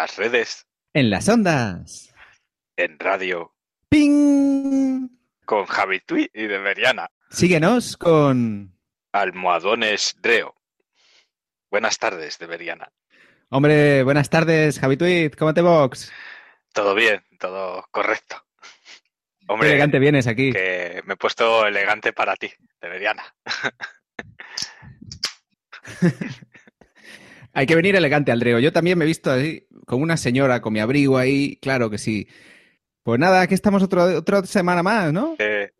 Las redes, En las ondas. en radio, ¡Ping! con Javi Tui y de Veriana, Síguenos con... almohadones Dreo. Buenas tardes, de Veriana. Hombre, buenas tardes, Javi Tweet, ¿cómo te box? Todo bien, todo correcto. Qué Hombre, elegante vienes aquí. que me he puesto elegante para ti, de Veriana. Hay que venir elegante, Aldreo. Yo también me he visto así, como una señora, con mi abrigo ahí, claro que sí. Pues nada, aquí estamos otro, otra semana más, ¿no? Eh,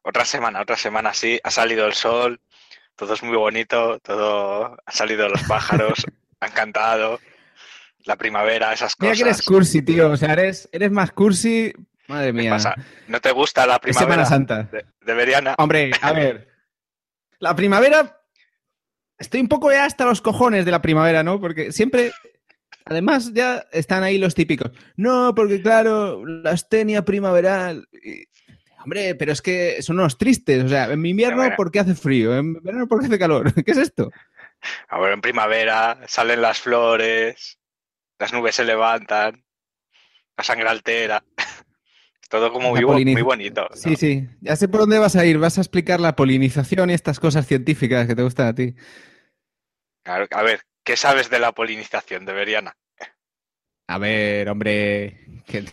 otra semana, otra semana, sí, ha salido el sol, todo es muy bonito, todo, han salido los pájaros, han cantado, la primavera, esas Mira cosas. que eres cursi, tío. O sea, eres, eres más cursi. Madre ¿Qué mía. pasa? ¿No te gusta la Es primavera Semana Santa. de, de Veriana? Hombre, a ver. La primavera. Estoy un poco ya hasta los cojones de la primavera, ¿no? Porque siempre. Además, ya están ahí los típicos. No, porque claro, la astenia primaveral. y- Hombre, pero es que son unos tristes. O sea, en invierno porque hace frío, en verano porque hace calor. ¿Qué es esto? Ahora en primavera salen las flores, las nubes se levantan, la sangre altera. Todo como muy, bonito. ¿no? Sí, sí. Ya sé por dónde vas a ir. Vas a explicar la polinización y estas cosas científicas que te gustan a ti. Claro, A ver, ¿qué sabes de la polinización de Veriana? A ver, hombre, que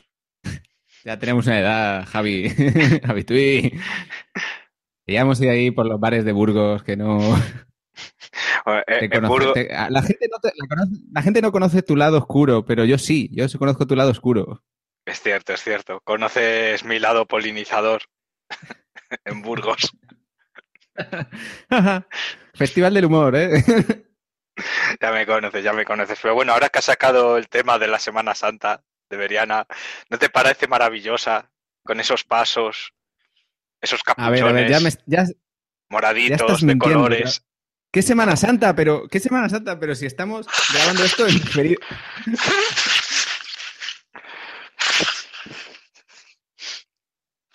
ya tenemos una edad, Javi, Javi Tui. Ya hemos ido ahí por los bares de Burgos que no Eh, te en conoce- Burgos- te- a- la, gente no te- la, conoce, la gente no conoce tu lado oscuro, pero yo sí, yo conozco tu lado oscuro. Es cierto, es cierto. Conoces mi lado polinizador en Burgos. Festival del humor, ¿eh? Ya me conoces, ya me conoces. Pero bueno, ahora que has sacado el tema de la Semana Santa de Veriana, ¿no te parece maravillosa con esos pasos, esos A capuchones ver, a ver, ya, me, ya moraditos de mintiendo, colores? ¿Qué Semana Santa? Pero, ¿qué Semana Santa? Pero si estamos grabando esto en diferido.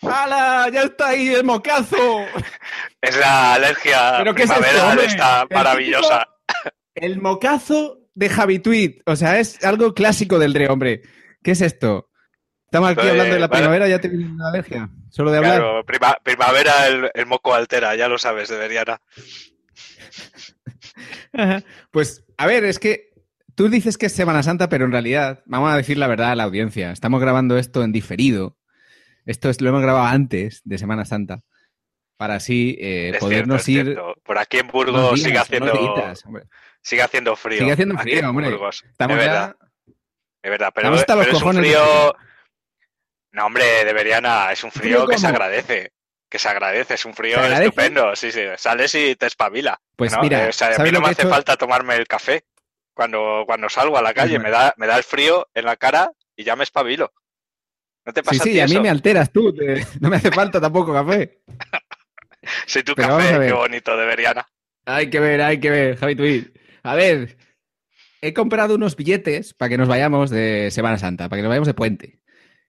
¡Hala! ¡Ya está ahí el mocazo! Es la alergia ¿Pero qué es esto, de esta maravillosa. El mocazo de Tweet. O sea, es algo clásico del re, hombre. ¿Qué es esto? Estamos aquí hablando de la vale. primavera, ya te viene una alergia. Solo de hablar. Claro, prima- primavera el, el moco altera, ya lo sabes, de Veriana. Ajá. Pues, a ver, es que tú dices que es Semana Santa, pero en realidad, vamos a decir la verdad a la audiencia. Estamos grabando esto en diferido. Esto es, lo hemos grabado antes de Semana Santa. Para así eh, podernos cierto, ir. Por aquí en Burgos días, sigue haciendo, días, sigue haciendo frío. Sigue haciendo frío, hombre. Burgos. Estamos es ya- verdad, es verdad, pero, Estamos hasta los pero es un de frío. No, hombre, de Veriana, es un frío, ¿Frío que se agradece. Que se agradece, es un frío estupendo. Sí, sí, sales y te espabila. Pues ¿no? mira, Eh, o sea, a ¿sabes mí no me hace hecho? falta tomarme el café cuando, cuando salgo a la calle. Ujú. Me da, me da el frío en la cara y ya me espabilo. ¿No te Sí, pasa sí, a mí me alteras tú. te- No me hace falta tampoco café. Sí, tu Pero café, qué bonito, de Veriana. Hay que ver, hay que ver, Javi Tweet. A ver, he comprado unos billetes para que nos vayamos de Semana Santa, para que nos vayamos de puente.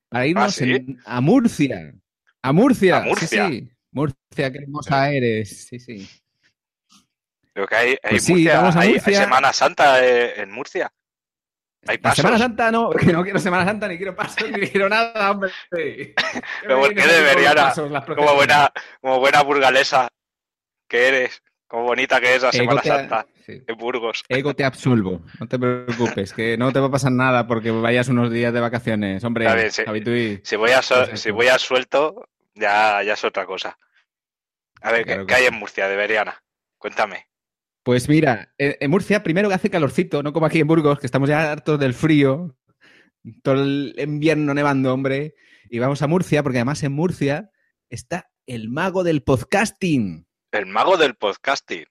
Para irnos ¿sí? en- a Murcia. A Murcia. ¿A Murcia? Sí, sí. Murcia, qué hermosa eres. Sí, sí. Creo que hay, hay, Pues sí, Murcia, vamos a hay- hay Murcia. Semana Santa eh, en Murcia. Hay La. Semana Santa no, que no quiero Semana Santa, ni quiero pasos, ni quiero nada, hombre. Pero ¿por qué debería? pasos, Como buena, como buena burgalesa que eres. Como bonita que es la Ego Semana te- Santa sí. en Burgos. Ego te absolvo, no te preocupes, que no te va a pasar nada porque vayas unos días de vacaciones, hombre. A ver. Si voy a, so- Pues si voy a suelto, ya, ya es otra cosa. A ver, Claro ¿qué, qué hay en Murcia de Veriana? Cuéntame. Pues mira, en en Murcia primero que hace calorcito, no como aquí en Burgos, que estamos ya hartos del frío, todo el invierno nevando, hombre, y vamos a Murcia, porque además en Murcia está el mago del podcasting. El mago del podcasting.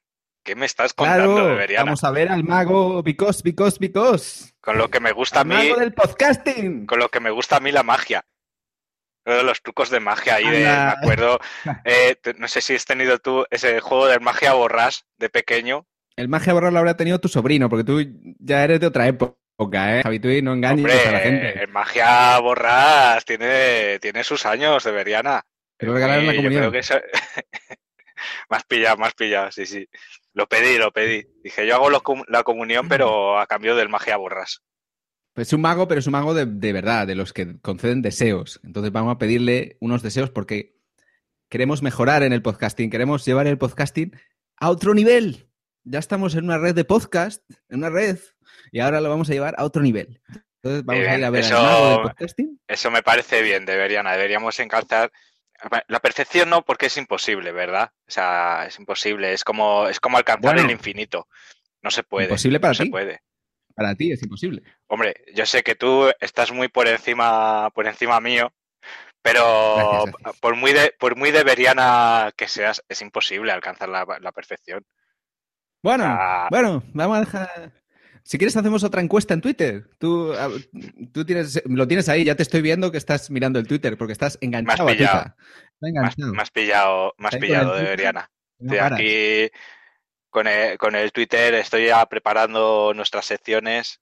¿Qué me estás contando, Claro, Beberiana? vamos a ver al mago because, because, because. Con lo que me gusta a mí, mago del podcasting. con lo que me gusta a mí la magia. De Los trucos de magia ahí, de- me acuerdo. eh, no sé si has tenido tú ese juego de magia borrás de pequeño. El magia borrar lo habrá tenido tu sobrino, porque tú ya eres de otra época, ¿eh? Javi, tú no engañes Hombre, a la gente. el magia borrás tiene, tiene sus años de lo regalaron en la eso- más pillado, más pillado, sí, sí. Lo pedí, lo pedí. Dije, yo hago la comunión, pero a cambio del magia borras. Es un mago, pero es un mago de, de verdad, de los que conceden deseos. Entonces vamos a pedirle unos deseos porque queremos mejorar en el podcasting, queremos llevar el podcasting a otro nivel. Ya estamos en una red de podcast, en una red, y ahora lo vamos a llevar a otro nivel. Entonces vamos Bien, a ir a ver eso- al mago del podcasting. Eso me parece bien, Beriana. Deberíamos encantar. La perfección no, porque es imposible, ¿verdad? O sea, es imposible. Es como, es como alcanzar Bueno. el infinito. No se puede. Imposible para no se puede. Para ti es imposible. Hombre, yo sé que tú estás muy por encima, por encima mío, pero Gracias, gracias. por muy de, por muy deberiana que seas, es imposible alcanzar la, la perfección. Bueno, Ah. bueno, vamos a dejar. Si quieres, hacemos otra encuesta en Twitter. Tú, tú tienes, lo tienes ahí, ya te estoy viendo que estás mirando el Twitter porque estás enganchado a pillado. Enganchado. más pillado, más Ahí con pillado, Twitter. Beriana. No Estoy aquí con el, con el Twitter, estoy ya preparando nuestras secciones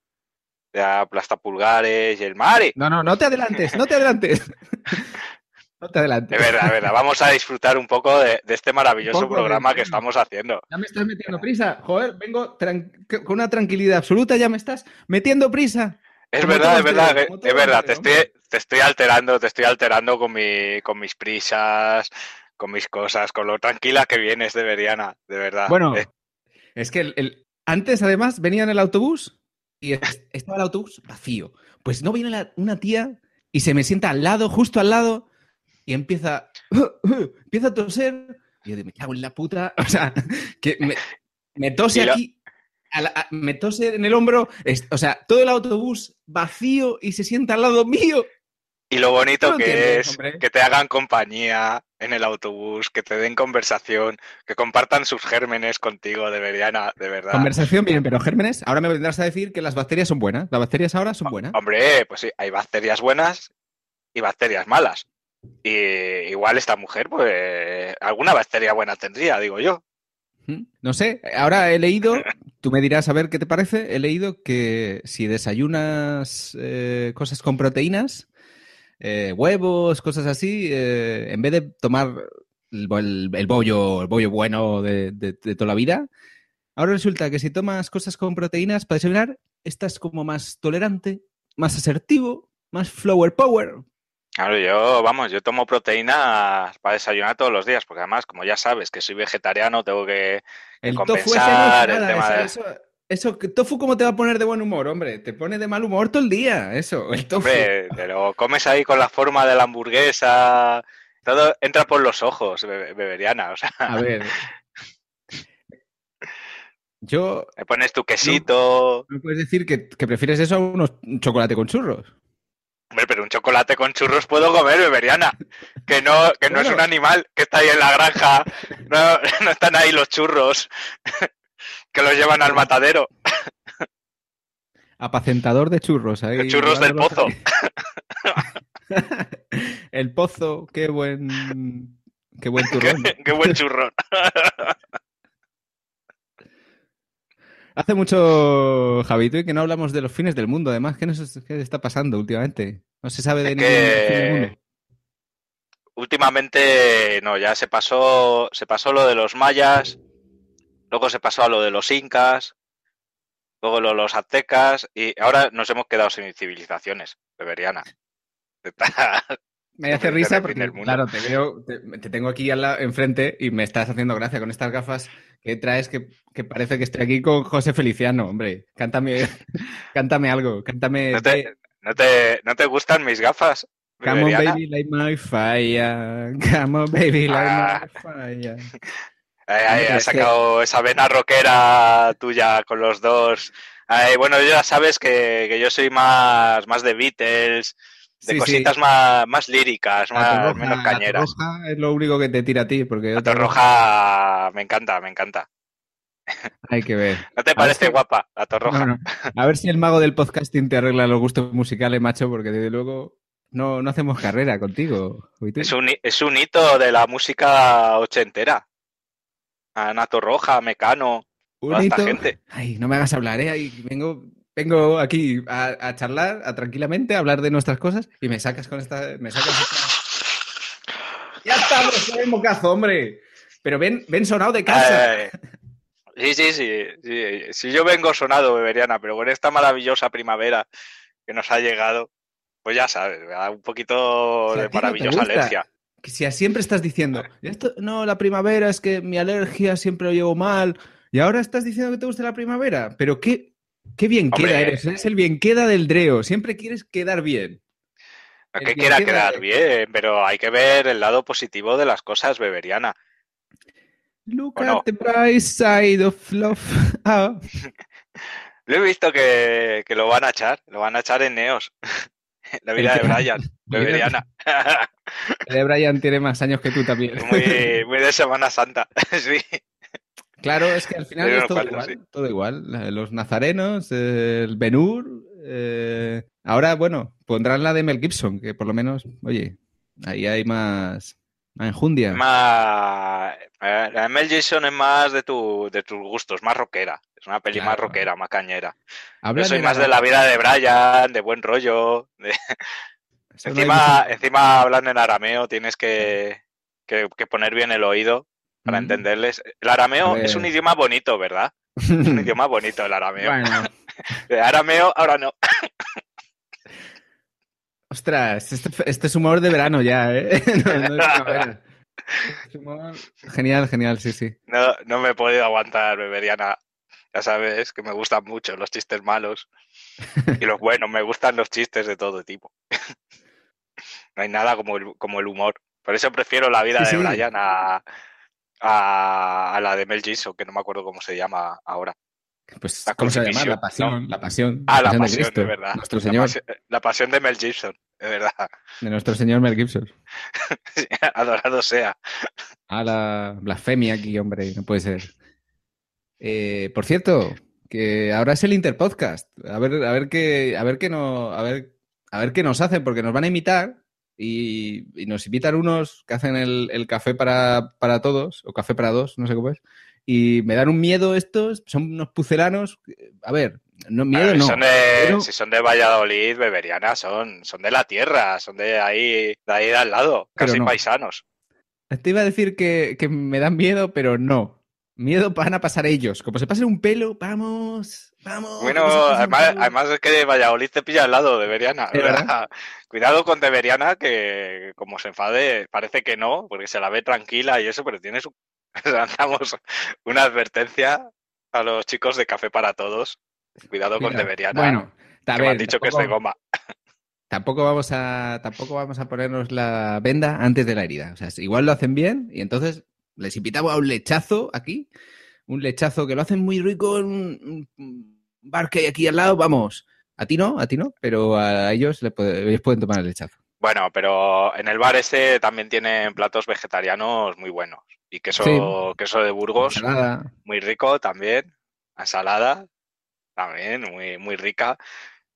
de aplastapulgares y el Mari. No, no, no te adelantes, no te adelantes. no te adelantes. De verdad, de verdad, vamos a disfrutar un poco de, de este maravilloso poco, programa que estamos haciendo. Ya me estás metiendo prisa. Joder, vengo con una tranquilidad absoluta, ya me estás metiendo prisa. Es Como verdad, es verdad, es verdad, te entero, estoy, te estoy alterando, te estoy alterando con, mi, con mis prisas, con mis cosas, con lo tranquila que vienes de Beriana, de verdad. Bueno, Eh, es que el- el- antes, además, venía en el autobús y es- estaba el autobús vacío. Pues no viene la- una tía y se me sienta al lado, justo al lado, y empieza, empieza a toser. Y yo digo, me cago en la puta. O sea, que me, me tose lo- aquí, a la- a- me tose en el hombro. es- o sea, todo el autobús vacío y se sienta al lado mío. y lo bonito no que es hombre. que te hagan compañía en el autobús, que te den conversación, que compartan sus gérmenes contigo de Beriana, de verdad. Conversación bien, pero gérmenes, ahora me vendrás a decir que las bacterias son buenas. Las bacterias ahora son buenas. Hombre, pues sí, hay bacterias buenas y bacterias malas. Y igual esta mujer, pues alguna bacteria buena tendría, digo yo. No sé, ahora he leído, tú me dirás a ver qué te parece, he leído que si desayunas eh, cosas con proteínas, eh, huevos, cosas así, eh, en vez de tomar el, bo- el- el bollo, el bollo bueno de, de- de toda la vida, ahora resulta que si tomas cosas con proteínas para desayunar, estás como más tolerante, más asertivo, más flower power. Claro, yo, vamos, yo tomo proteínas para desayunar todos los días, porque además, como ya sabes que soy vegetariano, tengo que ese no es compensar el tema de... eso, eso, tofu cómo te va a poner de buen humor, hombre, te pone de mal humor todo el día, eso, el tofu. Hombre, pero comes ahí con la forma de la hamburguesa, todo entra por los ojos, be- beberiana, o sea, A ver. Yo, me pones tu quesito, no puedes decir que, que prefieres eso a unos un chocolate con churros. hombre, pero un chocolate con churros puedo comer, beberiana, que no, que no es un animal que está ahí en la granja, no, no están ahí los churros, que los llevan al matadero, Apacentador de churros. Ahí, churros del pozo. el pozo, qué buen, qué buen qué, turrón. qué buen churrón. Hace mucho, Javito, y que no hablamos de los fines del mundo. Además, ¿qué, nos, qué está pasando últimamente? No se sabe de Es ningún que- fin del mundo. Últimamente, no, ya se pasó, se pasó lo de los mayas, luego se pasó a lo de los incas, luego lo de los aztecas y ahora nos hemos quedado sin civilizaciones, beberiana. Me hace risa porque, claro, te veo, te, te tengo aquí al lado- enfrente y me estás haciendo gracia con estas gafas que traes que, que parece que estoy aquí con José Feliciano, hombre. Cántame, cántame algo, cántame. ¿No te, no te, no te gustan mis gafas? Come on, baby, light my fire. Come on, baby, light Ah. my fire. Ahí, Hombre, has sacado esa vena rockera tuya con los dos. Bueno, ya sabes que, que yo soy más, más de Beatles, de Sí, sí. cositas más, más líricas, más, menos cañeras. Atorroja es lo único que te tira a ti, porque otra Roja me encanta, me encanta. Hay que ver. ¿No te A parece si- guapa la torroja? No, no. A ver si el mago del podcasting te arregla los gustos musicales, macho, porque desde luego no, no hacemos carrera contigo. Es un, es un hito de la música ochentera. Ana Torroja, Mecano, toda esta gente. Ay, no me hagas hablar, ¿eh? Ay, vengo, vengo aquí a, a charlar, a tranquilamente, a hablar de nuestras cosas y me sacas con esta... Me sacas esta- Ya estamos, ya hemos cazo, hombre. Pero ven, ven sonado de casa. Eh, sí, sí, sí, sí. Si yo vengo sonado, Beberiana, pero con esta maravillosa primavera que nos ha llegado, pues ya sabes, me da un poquito Si a de no maravillosa gusta. alergia. Si siempre estás diciendo, "Esto- no, la primavera es que mi alergia siempre lo llevo mal. Y ahora estás diciendo que te gusta la primavera. Pero qué, qué bien Hombre. queda eres. Eres el bien queda del dreo. Siempre quieres quedar bien. No que quiera queda quedar de- bien, pero hay que ver el lado positivo de las cosas, Beberiana. Look at the bright side of love. Ah. Lo he visto que, que lo van a echar, lo van a echar en Neos. La vida de Brian, Beberiana. El de Brian tiene más años que tú también. muy, muy de Semana Santa. sí. Claro, es que al final es todo igual, todo igual. Los nazarenos, el Benur. eh, Ahora, bueno, pondrán la de Mel Gibson, que por lo menos, oye, ahí hay más, más enjundia. Más, la de Mel Gibson es más de, tu, de tus gustos, más rockera. Es una peli más rockera, más cañera. Yo soy de más de la vida de Brian, de buen rollo. de- Encima, mucho- encima hablando en arameo tienes que, que- que poner bien el oído para Mm. entenderles. El arameo es un idioma bonito, ¿verdad? Es un idioma bonito el arameo. Bueno, De arameo, ahora no. Ostras, este, este es humor de verano ya, ¿eh? No, no es primavera. Es humor- Genial, genial, sí, sí. No, no me he podido aguantar, Beberiana. Ya sabes que me gustan mucho los chistes malos. Y los buenos, me gustan los chistes de todo tipo. No hay nada como el, como el humor. Por eso prefiero la vida Sí, de sí. Brian a, a, a la de Mel Gibson, que no me acuerdo cómo se llama ahora. Pues, ¿cómo se llama? La pasión, la pasión. Ah, la pasión, Cristo, de verdad. Nuestro La Señor, pasión, la pasión de Mel Gibson, de verdad. de nuestro Señor Mel Gibson. Adorado sea. A la blasfemia aquí, hombre, no puede ser. Eh, por cierto, que ahora es el Interpodcast. A ver, a ver qué, a ver qué no, a ver, a ver qué nos hacen, porque nos van a imitar y, y nos invitan unos que hacen el, el café para, para todos, o café para dos, no sé cómo es. Y me dan un miedo estos, son unos pucelanos. A ver, no miedo ver, no. son de- pero- Si son de Valladolid, Beberiana, son, son de la tierra, son de ahí, de ahí de al lado, Pero casi no. paisanos. Te iba a decir que, que me dan miedo, pero no. Miedo van a pasar ellos. Como se pasen un pelo, vamos, vamos. Bueno, además, además es que Valladolid te pilla al lado de Beriana. ¿Es ¿verdad? verdad? Cuidado con Beriana, que como se enfade, parece que no, porque se la ve tranquila y eso, pero tienes un... lanzamos una advertencia a los chicos de Café para Todos. Cuidado con Mira, de Beriana. Bueno, que me han dicho que es de tampoco, goma. tampoco vamos a tampoco vamos a ponernos la venda antes de la herida. O sea, igual lo hacen bien y entonces les invitamos a un lechazo aquí, un lechazo que lo hacen muy rico en un, bar que hay aquí al lado. Vamos, a ti no, a ti no, pero a ellos le puede- ellos pueden tomar el lechazo. Bueno, pero en el bar este también tienen platos vegetarianos muy buenos. Y queso, Sí. queso de Burgos, Ensalada. muy rico también. Ensalada, también, muy, muy rica.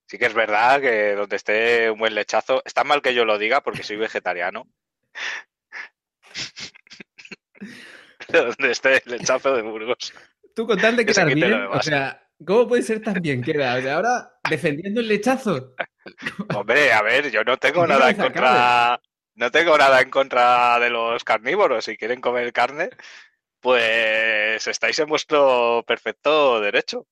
Sí que es verdad que donde esté un buen lechazo, está mal que yo lo diga porque soy vegetariano. donde esté el lechazo de Burgos. Tú con tal de Que lo bien, o sea, ¿cómo puede ser tan bien queda? O sea, ahora defendiendo el lechazo. Hombre, a ver, yo no tengo nada en contra. No tengo nada en contra de los carnívoros. Si quieren comer carne, pues estáis en vuestro perfecto derecho.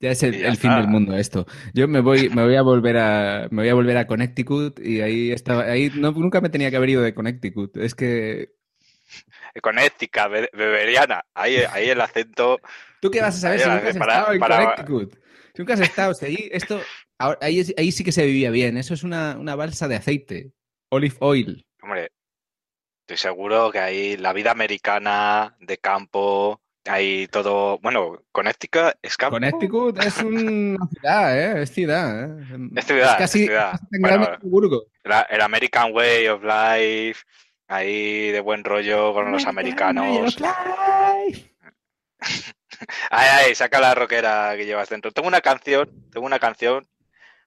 Ya es el, Y ya el fin del mundo esto. Yo me voy, me voy a volver a, me voy a volver a Connecticut y ahí estaba, ahí no, nunca me tenía que haber ido de Connecticut. Es que Con ética, be- beberiana. Ahí, ahí el acento. tú qué vas a saber si nunca has para- estado en Connecticut. Si nunca has estado, ahí esto, ahí, ahí sí que se vivía bien. Eso es una, una balsa de aceite, olive oil. Hombre, estoy seguro que ahí la vida americana de campo, hay todo. Bueno, Connecticut es campo. Connecticut es una ciudad, ¿eh? Es ciudad, ¿eh? Es ciudad, Es casi, es ciudad. casi tan Bueno, grande como Burgos. La- el American Way of Life, ahí de buen rollo con los americanos. Ay, ay, saca la rockera que llevas dentro. Tengo una canción, tengo una canción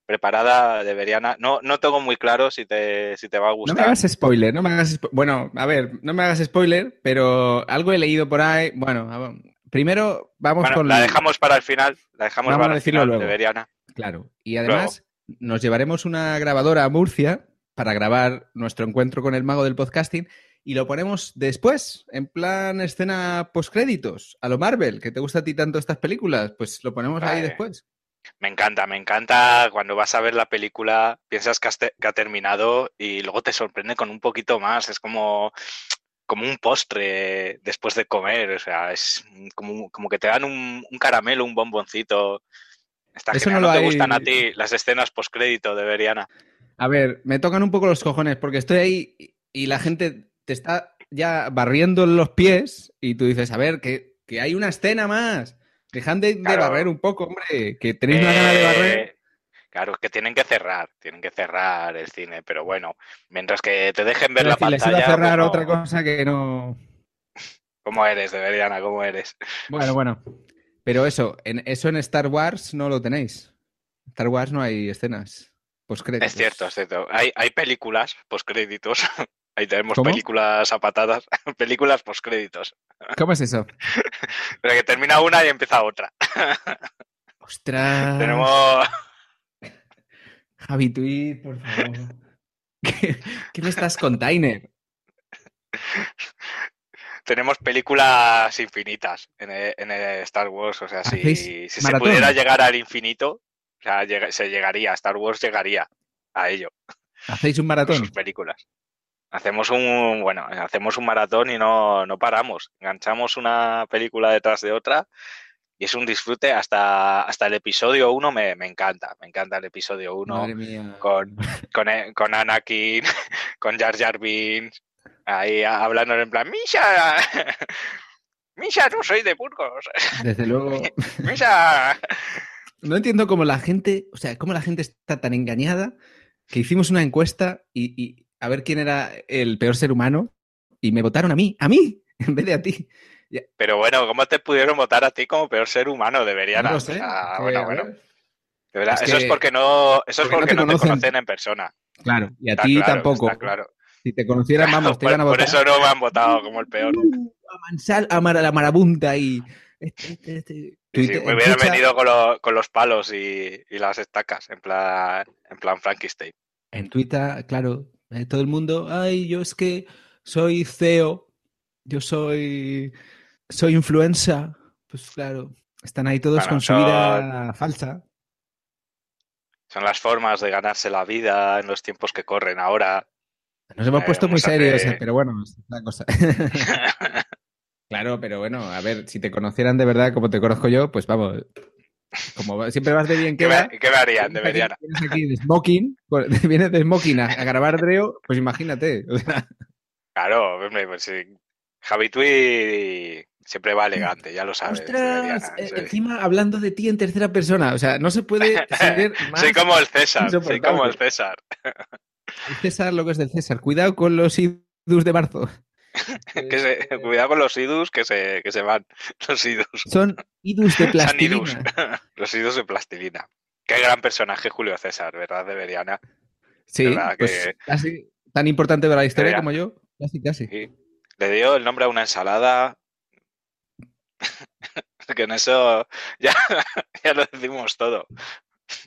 preparada de Veriana. No, no tengo muy claro si te, si te va a No gustar. me hagas spoiler, no me hagas Bueno, a ver, no me hagas spoiler, pero algo he leído por ahí. Bueno, a primero vamos Bueno, con la dejamos para el final. La dejamos Vamos a para el decirlo final luego. de Veriana. Claro. Y además nos llevaremos una grabadora a Murcia para grabar nuestro encuentro con el mago del podcasting y lo ponemos después, en plan escena postcréditos, a lo Marvel, que te gusta a ti tanto estas películas, pues lo ponemos ahí después. Me encanta, me encanta cuando vas a ver la película, piensas que, has te- que ha terminado y luego te sorprende con un poquito más. Es como, como un postre después de comer. O sea, es como, como que te dan un, un caramelo, un bomboncito. Está Eso genial. no ¿No, lo te hay- gustan a ti las escenas postcrédito de Veriana? A ver, me tocan un poco los cojones porque estoy ahí y- y la gente te está ya barriendo los pies y tú dices, a ver, que, que hay una escena más. Dejad de, barrer un poco, hombre, que tenéis una gana de barrer. Eh, Claro, es que tienen que cerrar, tienen que cerrar el cine, pero bueno, mientras que te dejen ver la decir, les iba pantalla, a cerrar pues no. otra cosa que no. ¿Cómo eres de Veriana? ¿Cómo eres? Bueno, bueno. Pero eso, en, eso en Star Wars no lo tenéis. En Star Wars no hay escenas. Postcréditos. Es cierto, es cierto. Hay, hay películas postcréditos. Ahí tenemos ¿Cómo? películas a patadas, películas postcréditos. ¿Cómo es eso? Pero que termina una y empieza otra. Ostras. Tenemos Javi Tweet, por favor. ¿Qué, qué me estás con Tyner? tenemos películas infinitas en el, en el Star Wars. O sea, si, ¿Hacéis si se pudiera llegar al infinito, o sea, llega- se llegaría, Star Wars llegaría a ello. ¿Hacéis un con maratón? sus películas. Hacemos un, bueno, hacemos un maratón y no, no paramos. Enganchamos una película detrás de otra y es un disfrute hasta, hasta el episodio 1 me, me encanta. Me encanta el episodio 1 Madre mía. con- con, eh, con Anakin, con Jar Jar Binks, ahí hablando en plan, Misha, Misha, no soy de Burgos, Desde luego. Misha. No entiendo cómo la gente, o sea, cómo la gente está tan engañada que hicimos una encuesta y, y a ver quién era el peor ser humano y me votaron a mí, a mí, en vez de a ti. Pero bueno, ¿cómo te pudieron votar a ti como peor ser humano? Deberían. No lo sé. que, bueno, a bueno. De verdad, Es eso es que- porque no, eso es porque no te no te conocen. en persona. Claro, y a Está ti claro, tampoco. está claro. Si te conocieran, vamos, te por, iban a por votar. eso no me han votado como el peor. Uh, a Mansal, a Mara- la marabunta y. Este, este, este. Sí, me hubieran escucha, venido con, lo- con los palos y, y las estacas, en plan, en plan Frankenstein. En Twitter, claro, eh, todo el mundo. Ay, yo es que soy CEO, yo soy. Soy influencer. Pues claro, están ahí todos Bueno, con su son- vida falsa. Son las formas de ganarse la vida en los tiempos que corren ahora. Nos hemos Eh, puesto muy serios, pero bueno, es la cosa. claro, pero bueno, a ver, si te conocieran de verdad como te conozco yo, pues vamos. Como va- siempre vas de bien ¿Qué, queda. me, qué me harían? vienes Deberían. aquí- Vienes aquí de smoking, vienes de smoking a, a grabar Dreo, pues imagínate. o sea, Claro, hombre, pues sí. Javi Tui siempre va elegante, ya lo sabes. Ostras, eh, sí. encima hablando de ti en tercera persona, o sea, no se puede ser más Soy como el César, soy como el César. el César lo que es del César. Cuidado con los idus de marzo. Que se- cuidado con los idus que se, que se van. Los idus. Son idus de Son plastilina. idus. Los idus de plastilina. Qué gran personaje Julio César, ¿verdad? Deberían. Sí, ¿Verdad pues que- casi tan importante para la historia como yo. Casi, casi. Sí. Le dio el nombre a una ensalada. que en eso ya, ya lo decimos todo.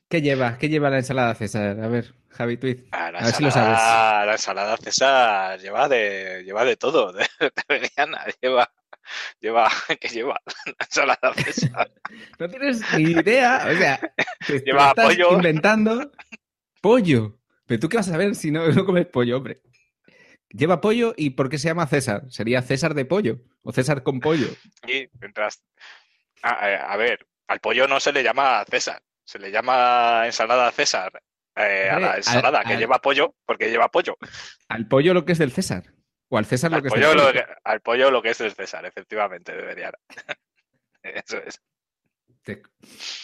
¿Qué lleva? ¿Qué lleva la ensalada César? A ver, Javi Tweet. Ah, la, A ver si lo ensalada, la ensalada César lleva de, lleva de todo. De, Deberían, lleva, lleva, ¿qué lleva? La ensalada César. No tienes ni idea, o sea, te, Lleva estás pollo. inventando pollo. Pero tú qué vas a saber si no, no comes pollo, hombre. Lleva pollo y ¿por qué se llama César? Sería César de pollo o César con pollo. Y mientras. A ver, al pollo no se le llama César, se le llama ensalada César. eh, a la al- ensalada que al- lleva pollo, porque lleva pollo. Al pollo lo que es del César. O al César lo Al que es pollo, del lo pollo. que, al pollo lo que es del César, efectivamente, debería. Eso es. Te-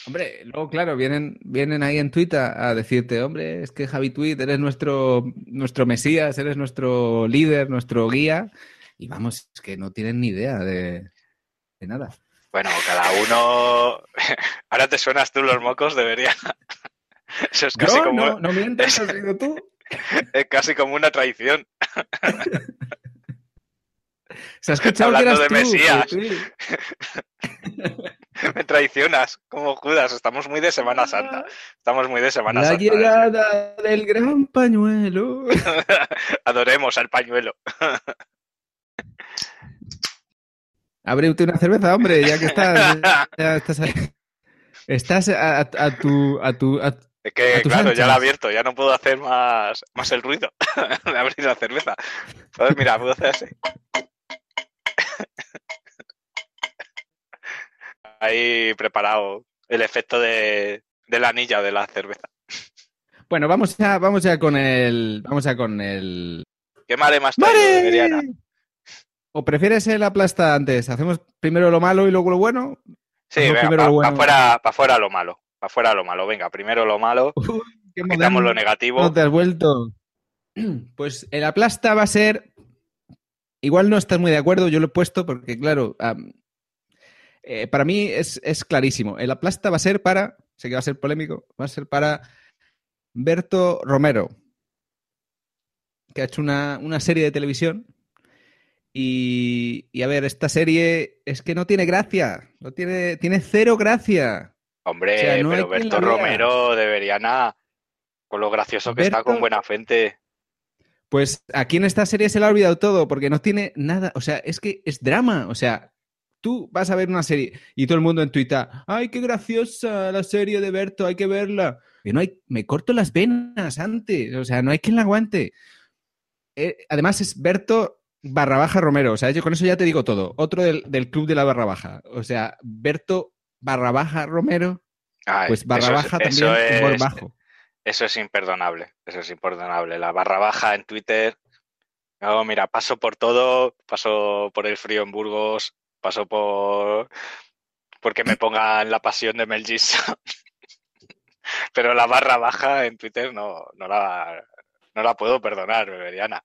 Hombre, luego, claro, vienen, vienen ahí en Twitter a decirte, hombre, es que Javi Tweet, eres nuestro, nuestro Mesías, eres nuestro líder, nuestro guía. Y vamos, es que no tienen ni idea de, de nada. Bueno, cada uno. Ahora te suenas tú los mocos, debería. Eso es casi No, como. no, no mientas, has sido tú. Es casi como una traición. Se ha escuchado que Hablando eras de tú, Mesías. sí. Me traicionas, como Judas. Estamos muy de Semana Santa. Estamos muy de Semana La Santa. llegada del gran pañuelo. Adoremos al pañuelo. Ábrete una cerveza, hombre, ya que estás. ya estás ahí. Estás a, a- a tu, a tu, a- Es que, A claro, ya la he abierto, ya no puedo hacer más, más el ruido de abrir la cerveza. Entonces, mira, puedo hacer así. Ahí preparado el efecto de, de la anilla de la cerveza. Bueno, vamos ya, vamos ya con el. Vamos ya con el. ¿Qué mare más. Beriana? ¿O prefieres el aplasta antes? ¿Hacemos primero lo malo y luego lo bueno? Sí, venga, primero para lo bueno. fuera, pa fuera lo malo. Para fuera lo malo. Venga, primero lo malo, Uy, quitamos lo negativo. No te has vuelto. Pues el aplasta va a ser. Igual no estás muy de acuerdo, yo lo he puesto porque, claro, eh, para mí es, es clarísimo. El aplasta va a ser para. Sé que va a ser polémico, va a ser para Berto Romero, que ha hecho una, una serie de televisión. Y, y a ver, esta serie es que no tiene gracia, no tiene, tiene cero gracia. Hombre, O sea, no hay pero Berto. Romero de Beriana, con lo gracioso que está con buena frente. Pues aquí en esta serie se le ha olvidado todo porque no tiene nada. O sea, es que es drama. O sea, tú vas a ver una serie y todo el mundo en Twitter, ¡ay, qué graciosa la serie de Berto! Hay que verla. Y no hay, me corto las venas antes. O sea, no hay quien la aguante. Eh, además, es Berto barra baja Romero. O sea, yo con eso ya te digo todo. Otro del, del club de la barra baja. O sea, Berto barra baja Romero, Ay, pues barra eso es- baja eso también, humor es- bajo. Eso es imperdonable, eso es imperdonable. La barra baja en Twitter. No, mira, paso por todo, paso por el frío en Burgos, paso por porque me pongan la pasión de Mel Gibson. Pero la barra baja en Twitter no, no la no la puedo perdonar, Beberiana.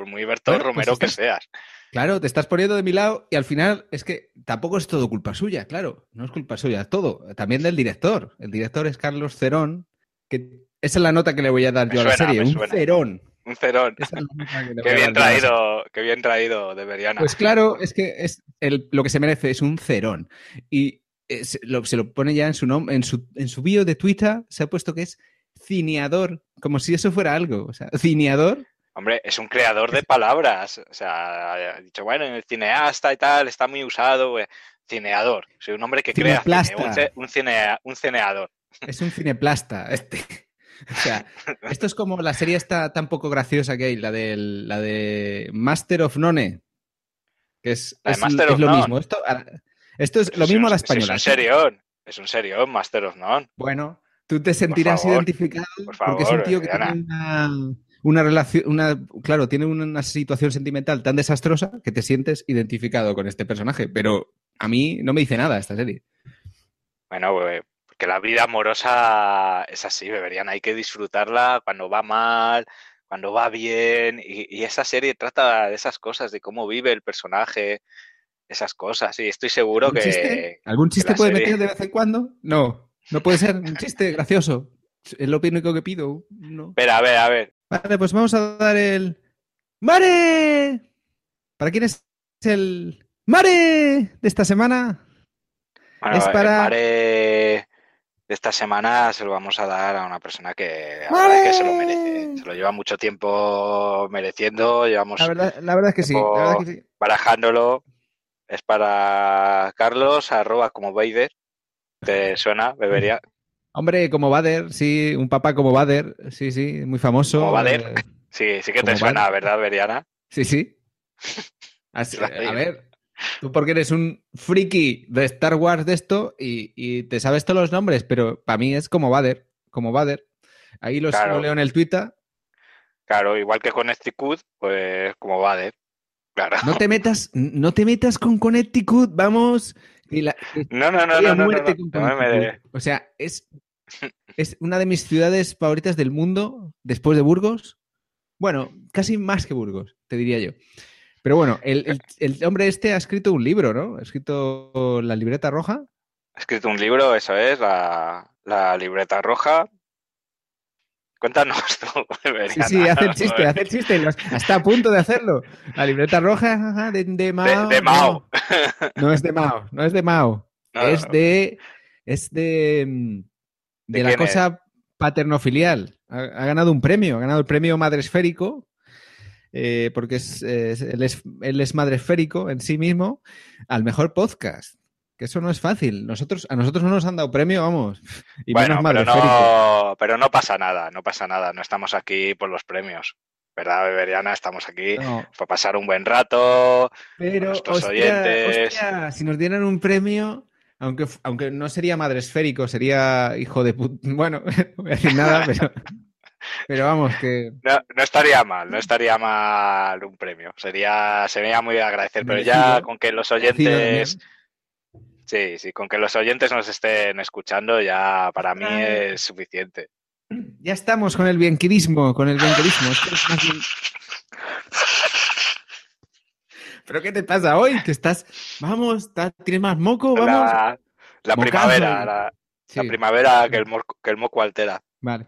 Por muy Berto Bueno, pues Romero que seas. Claro, te estás poniendo de mi lado y al final es que tampoco es todo culpa suya, claro, no es culpa suya, todo, también del director. El director es Carlos Cerón, que esa es la nota que le voy a dar Me yo a la serie, un cerón. Un cerón. Es Qué bien traído, qué bien traído de Beriana. Pues claro, es que es el- lo que se merece es un cerón. Y eh, se lo, se lo pone ya en su nombre, en su, en su bio de Twitter, se ha puesto que es cineador, como si eso fuera algo. O sea, cineador. Hombre, es un creador de palabras. O sea, ha dicho, bueno, en el cineasta y tal está muy usado. eh, Cineador. Soy un hombre que crea cine, un, ce- un, cinea- un cineador. Es un cineplasta, este. O sea, esto es como la serie esta tan poco graciosa que hay, la, del, la de Master of None. Que es, La de es- Master es of lo None. mismo. Esto, esto es lo mismo a la española. Es un serión. Es un serión, Master of None. Bueno, tú te sentirás favor, identificado por porque es un tío que Diana. tiene una, una relación, una, claro, tiene una situación sentimental tan desastrosa que te sientes identificado con este personaje. Pero a mí no me dice nada esta serie. Bueno, pues, porque la vida amorosa es así, deberían, hay que disfrutarla cuando va mal, cuando va bien, y, y esa serie trata de esas cosas, de cómo vive el personaje, esas cosas, y estoy seguro ¿Algún que... chiste? ¿Algún chiste puede serie- meter de vez en cuando? No, no puede ser un chiste gracioso. Es lo único que pido. No. Espera, a ver, a ver. Vale, pues vamos a dar el. ¡Mare! ¿Para quién es el Mare de esta semana? Bueno, Es el para- mare de esta semana se lo vamos a dar a una persona que la que se lo merece. Se lo lleva mucho tiempo mereciendo, llevamos La verdad, la verdad es que sí. La verdad es que sí. barajándolo. Es para Carlos, arroba como Vader. ¿Te suena? Bebería. Hombre, como Bader, sí, un papá como Bader, sí, sí, muy famoso. Como Bader. eh, Sí, sí que te suena. ¿verdad, Beriana? sí, sí. Así- a ver, tú porque eres un friki de Star Wars de esto y, y te sabes todos los nombres, pero para mí es como Bader, como Bader. Ahí los, Claro. lo leo en el Twitter. Claro, igual que con Stricut, pues como Vader. Claro. No te metas, no te metas con Connecticut, vamos. Y la, que No, no, no, no, no, no, no, me O sea, es, es una de mis ciudades favoritas del mundo después de Burgos. Bueno, casi más que Burgos, te diría yo. Pero bueno, el, el- el hombre este ha escrito un libro, ¿no? Ha escrito La libreta roja. Ha escrito un libro, eso es, la, la libreta roja. Cuéntanos tú, Sí, sí, hace el chiste, hace el chiste. Está a punto de hacerlo. La libreta roja de, de Mao. de Mao. No, no es de Mao, no es de Mao. No, es de. Es de. mm, De, ¿De la es? cosa paternofilial. Ha, ha ganado un premio, ha ganado el premio Madre Esférico. eh, porque es, es- él, es, él es madre esférico en sí mismo al mejor podcast. Que eso no es fácil. Nosotros, a nosotros no nos han dado premio, vamos. Y bueno, menos pero esférico. no, pero no pasa nada, no pasa nada. No estamos aquí por los premios. ¿Verdad, Beberiana? Estamos aquí No, para pasar un buen rato. Pero, nuestros hostia, oyentes. hostia, si nos dieran un premio, aunque, aunque no sería madre esférico, sería hijo de puta. Bueno, no voy a decir nada, pero, pero vamos, que No, no estaría mal, no estaría mal un premio. Sería, sería muy agradecer, pero ya con que los oyentes. Sí, sí, con que los oyentes nos estén escuchando ya para mí es suficiente. Ya estamos con el bienquerismo, con el bienquerismo. Es que es más bien- ¿Pero qué te pasa hoy? Que estás, vamos, tienes más moco, vamos. La, primavera, la, Sí. la primavera que el, morco- que el moco altera. Vale.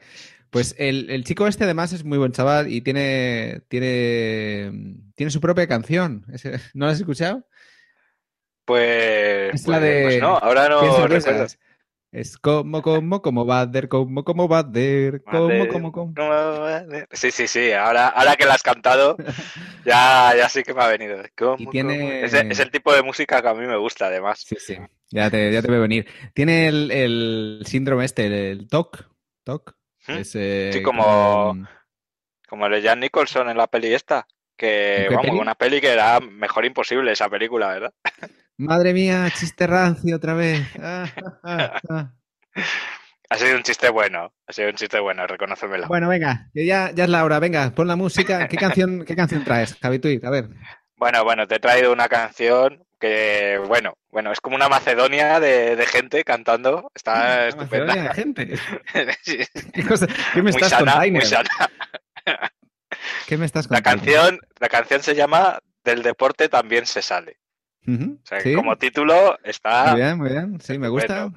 Pues el, el chico este además es muy buen chaval y tiene, tiene, tiene su propia canción. ¿No la has escuchado? Pues, Es la pues- de- pues no, ahora no recuerdo. es, como, como, como Bader, como, como Bader, como, como, como. Sí, sí, sí, ahora, ahora que la has cantado, ya, ya sí que me ha venido. ¿Cómo, Y tiene-? Es, es el tipo de música que a mí me gusta, además. Sí, sí. Ya te, ya te veo venir. Tiene el, el síndrome este, el, el TOC. TOC. ¿Mm? Es, eh, Sí, como- como- Como el de Jan Nicholson en la peli esta. Que, ¿En qué vamos, peli? una peli que era mejor imposible esa película, ¿verdad? Madre mía, chiste rancio otra vez. Ah, ah, ah. Ha sido un chiste bueno, ha sido un chiste bueno, reconócemelo. Bueno, venga, ya, ya es la hora. Venga, pon la música. ¿Qué canción, qué canción traes, Javi Tweet? A ver. Bueno, bueno, te he traído una canción que, bueno, bueno, es como una Macedonia de, de gente cantando. Está Una estupenda. Macedonia de gente. Sí, ¿Qué, cosa- qué me muy estás sana, contando? muy sana. ¿Qué me estás La contando? canción, la canción se llama Del deporte también se sale. Ujú, O sea, que ¿sí? como título está Muy bien, muy bien. Sí, me gusta.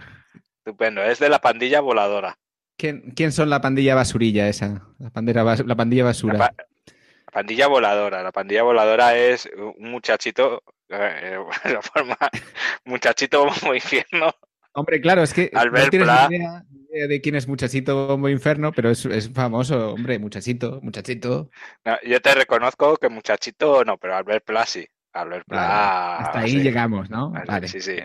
Estupendo. Es de la pandilla voladora. ¿Quién, quién son la pandilla basurilla esa? La, pandera bas- la pandilla basura. La, pa- la pandilla voladora. La pandilla voladora es un muchachito, eh, la forma, muchachito muy infierno. Hombre, claro, es que Albert no tienes Pla. ni idea, de quién es Muchachito Bombo Inferno, pero es, es famoso, hombre, Muchachito, Muchachito. No, yo te reconozco que muchachito no, pero Albert Pla sí. Hasta ahí sí. llegamos, ¿no? Vale, Vale. sí, sí.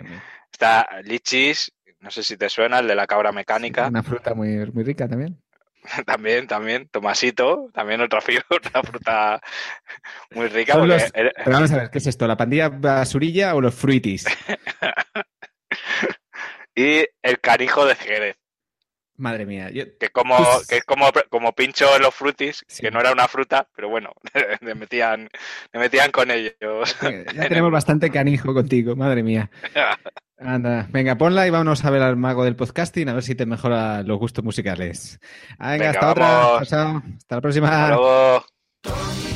Está Lichis, no sé si te suena, el de la cabra mecánica. Una fruta muy, muy rica también. También, también. Tomasito, también otra, fi- otra fruta muy rica. Porque los- Pero vamos a ver, ¿qué es esto? ¿La pandilla basurilla o los fruitis? Y el canijo de Jerez. Madre mía. yo- que como que es como, como pincho en los frutis, Sí. que no era una fruta, pero bueno, le metían, metían con ellos. ya tenemos bastante canijo contigo, madre mía. Anda, venga, ponla y vámonos a ver al mago del podcasting a ver si te mejora los gustos musicales. Venga, Venga, hasta otra. vamos. Chao. Hasta la próxima. Hasta luego.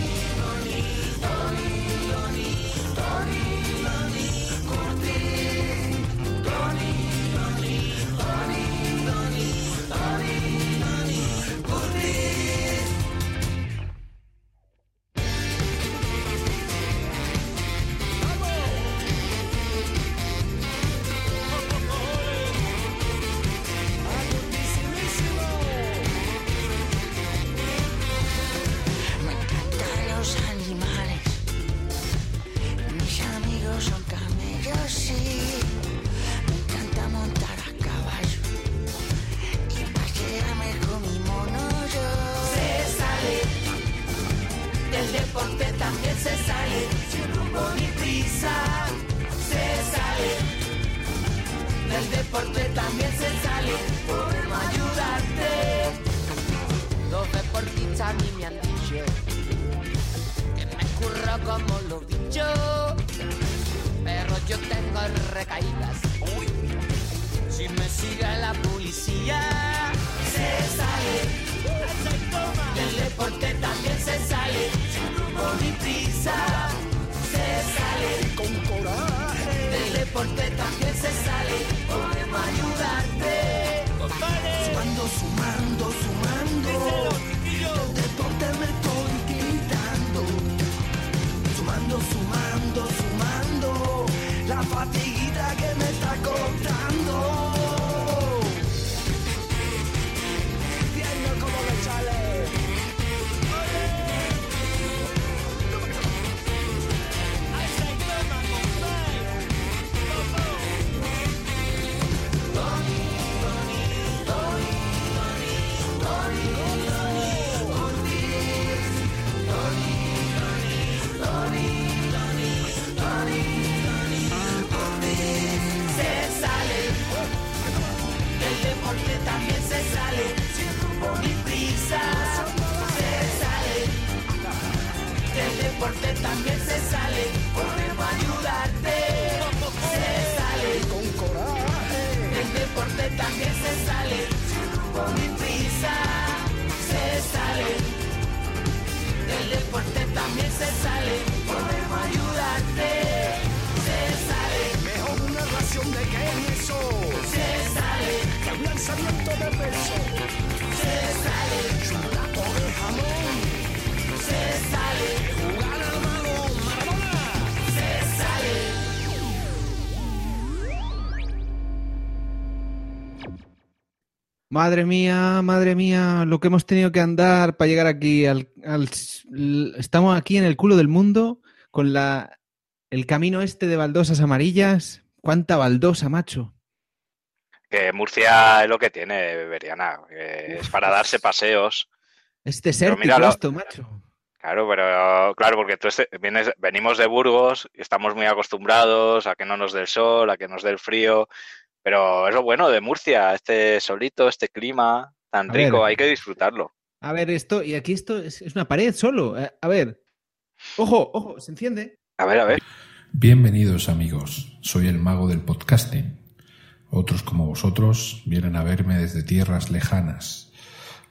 Deporte también se sale. Podemos ayudarte. Se sale. Con coraje. Del deporte también se sale. Sin rumbo ni prisa. Se sale. Del deporte también se sale. Podemos ayudarte. Se sale. Mejor una ración de queso. Se sale. Que un lanzamiento de peso. Se sale. Un plato de jamón. Madre mía, madre mía, lo que hemos tenido que andar para llegar aquí al, estamos aquí en el culo del mundo con la el camino este de baldosas amarillas. ¿Cuánta baldosa, macho? Que Murcia es lo que tiene, Beberiana. que es para darse paseos. Es desértico míralo. esto, macho. Claro, pero claro, porque tú este- vienes, venimos de Burgos y estamos muy acostumbrados a que no nos dé el sol, a que nos dé el frío. Pero es lo bueno de Murcia, este solito, este clima tan A rico, ver. hay que disfrutarlo. A ver, esto, y aquí esto es, es una pared solo. Eh, A ver. Ojo, ojo, se enciende. A ver, a ver. Bienvenidos amigos, soy el mago del podcasting. Otros como vosotros vienen a verme desde tierras lejanas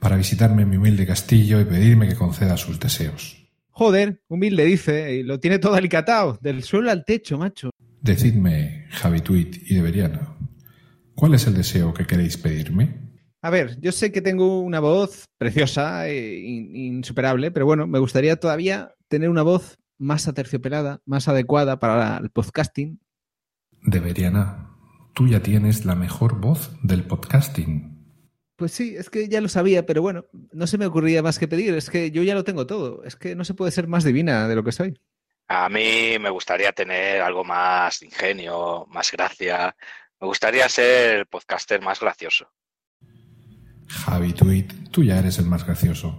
para visitarme en mi humilde castillo y pedirme que conceda sus deseos. Joder, humilde dice, y lo tiene todo alicatado, del suelo al techo, macho. Decidme, Javi Tweet y Deberiana, ¿cuál es el deseo que queréis pedirme? A ver, yo sé que tengo una voz preciosa e in- insuperable, pero bueno, me gustaría todavía tener una voz más aterciopelada, más adecuada para el podcasting. Deberiana, tú ya tienes la mejor voz del podcasting. Pues sí, es que ya lo sabía, pero bueno, no se me ocurría más que pedir, es que yo ya lo tengo todo, es que no se puede ser más divina de lo que soy. A mí me gustaría tener algo más de ingenio, más gracia. Me gustaría ser el podcaster más gracioso. Javi Tweet, tú ya eres el más gracioso.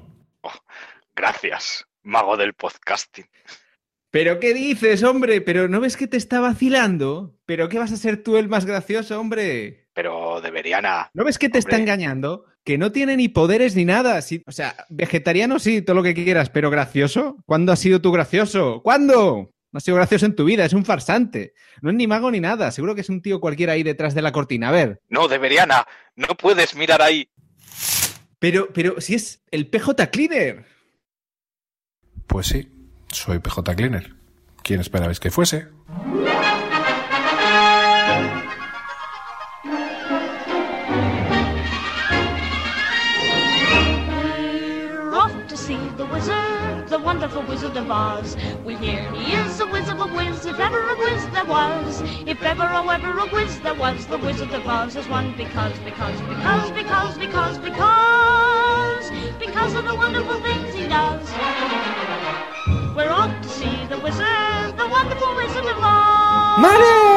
Gracias, mago del podcasting. ¿Pero qué dices, hombre? ¿Pero no ves que te está vacilando? ¿Pero qué vas a ser tú el más gracioso, hombre? Pero deberían ¿No ves que te está engañando? Que no tiene ni poderes ni nada. Sí, o sea, vegetariano sí, todo lo que quieras, pero gracioso. ¿Cuándo has sido tú gracioso? ¿Cuándo? No has sido gracioso en tu vida, es un farsante. No es ni mago ni nada. Seguro que es un tío cualquiera ahí detrás de la cortina. A ver. No, Deberiana, no puedes mirar ahí. Pero, pero si es el PJ Cleaner. Pues sí, soy PJ Cleaner. ¿Quién esperabais que fuese? Wonderful wizard of Oz. We hear he is a wizard of a whiz, if ever a whiz there was. If ever, oh, ever a whiz there was, the wizard of Oz is one because, because, because, because, because, because, because of the wonderful things he does. We're off to see the wizard, the wonderful wizard of Oz. ¡Mare!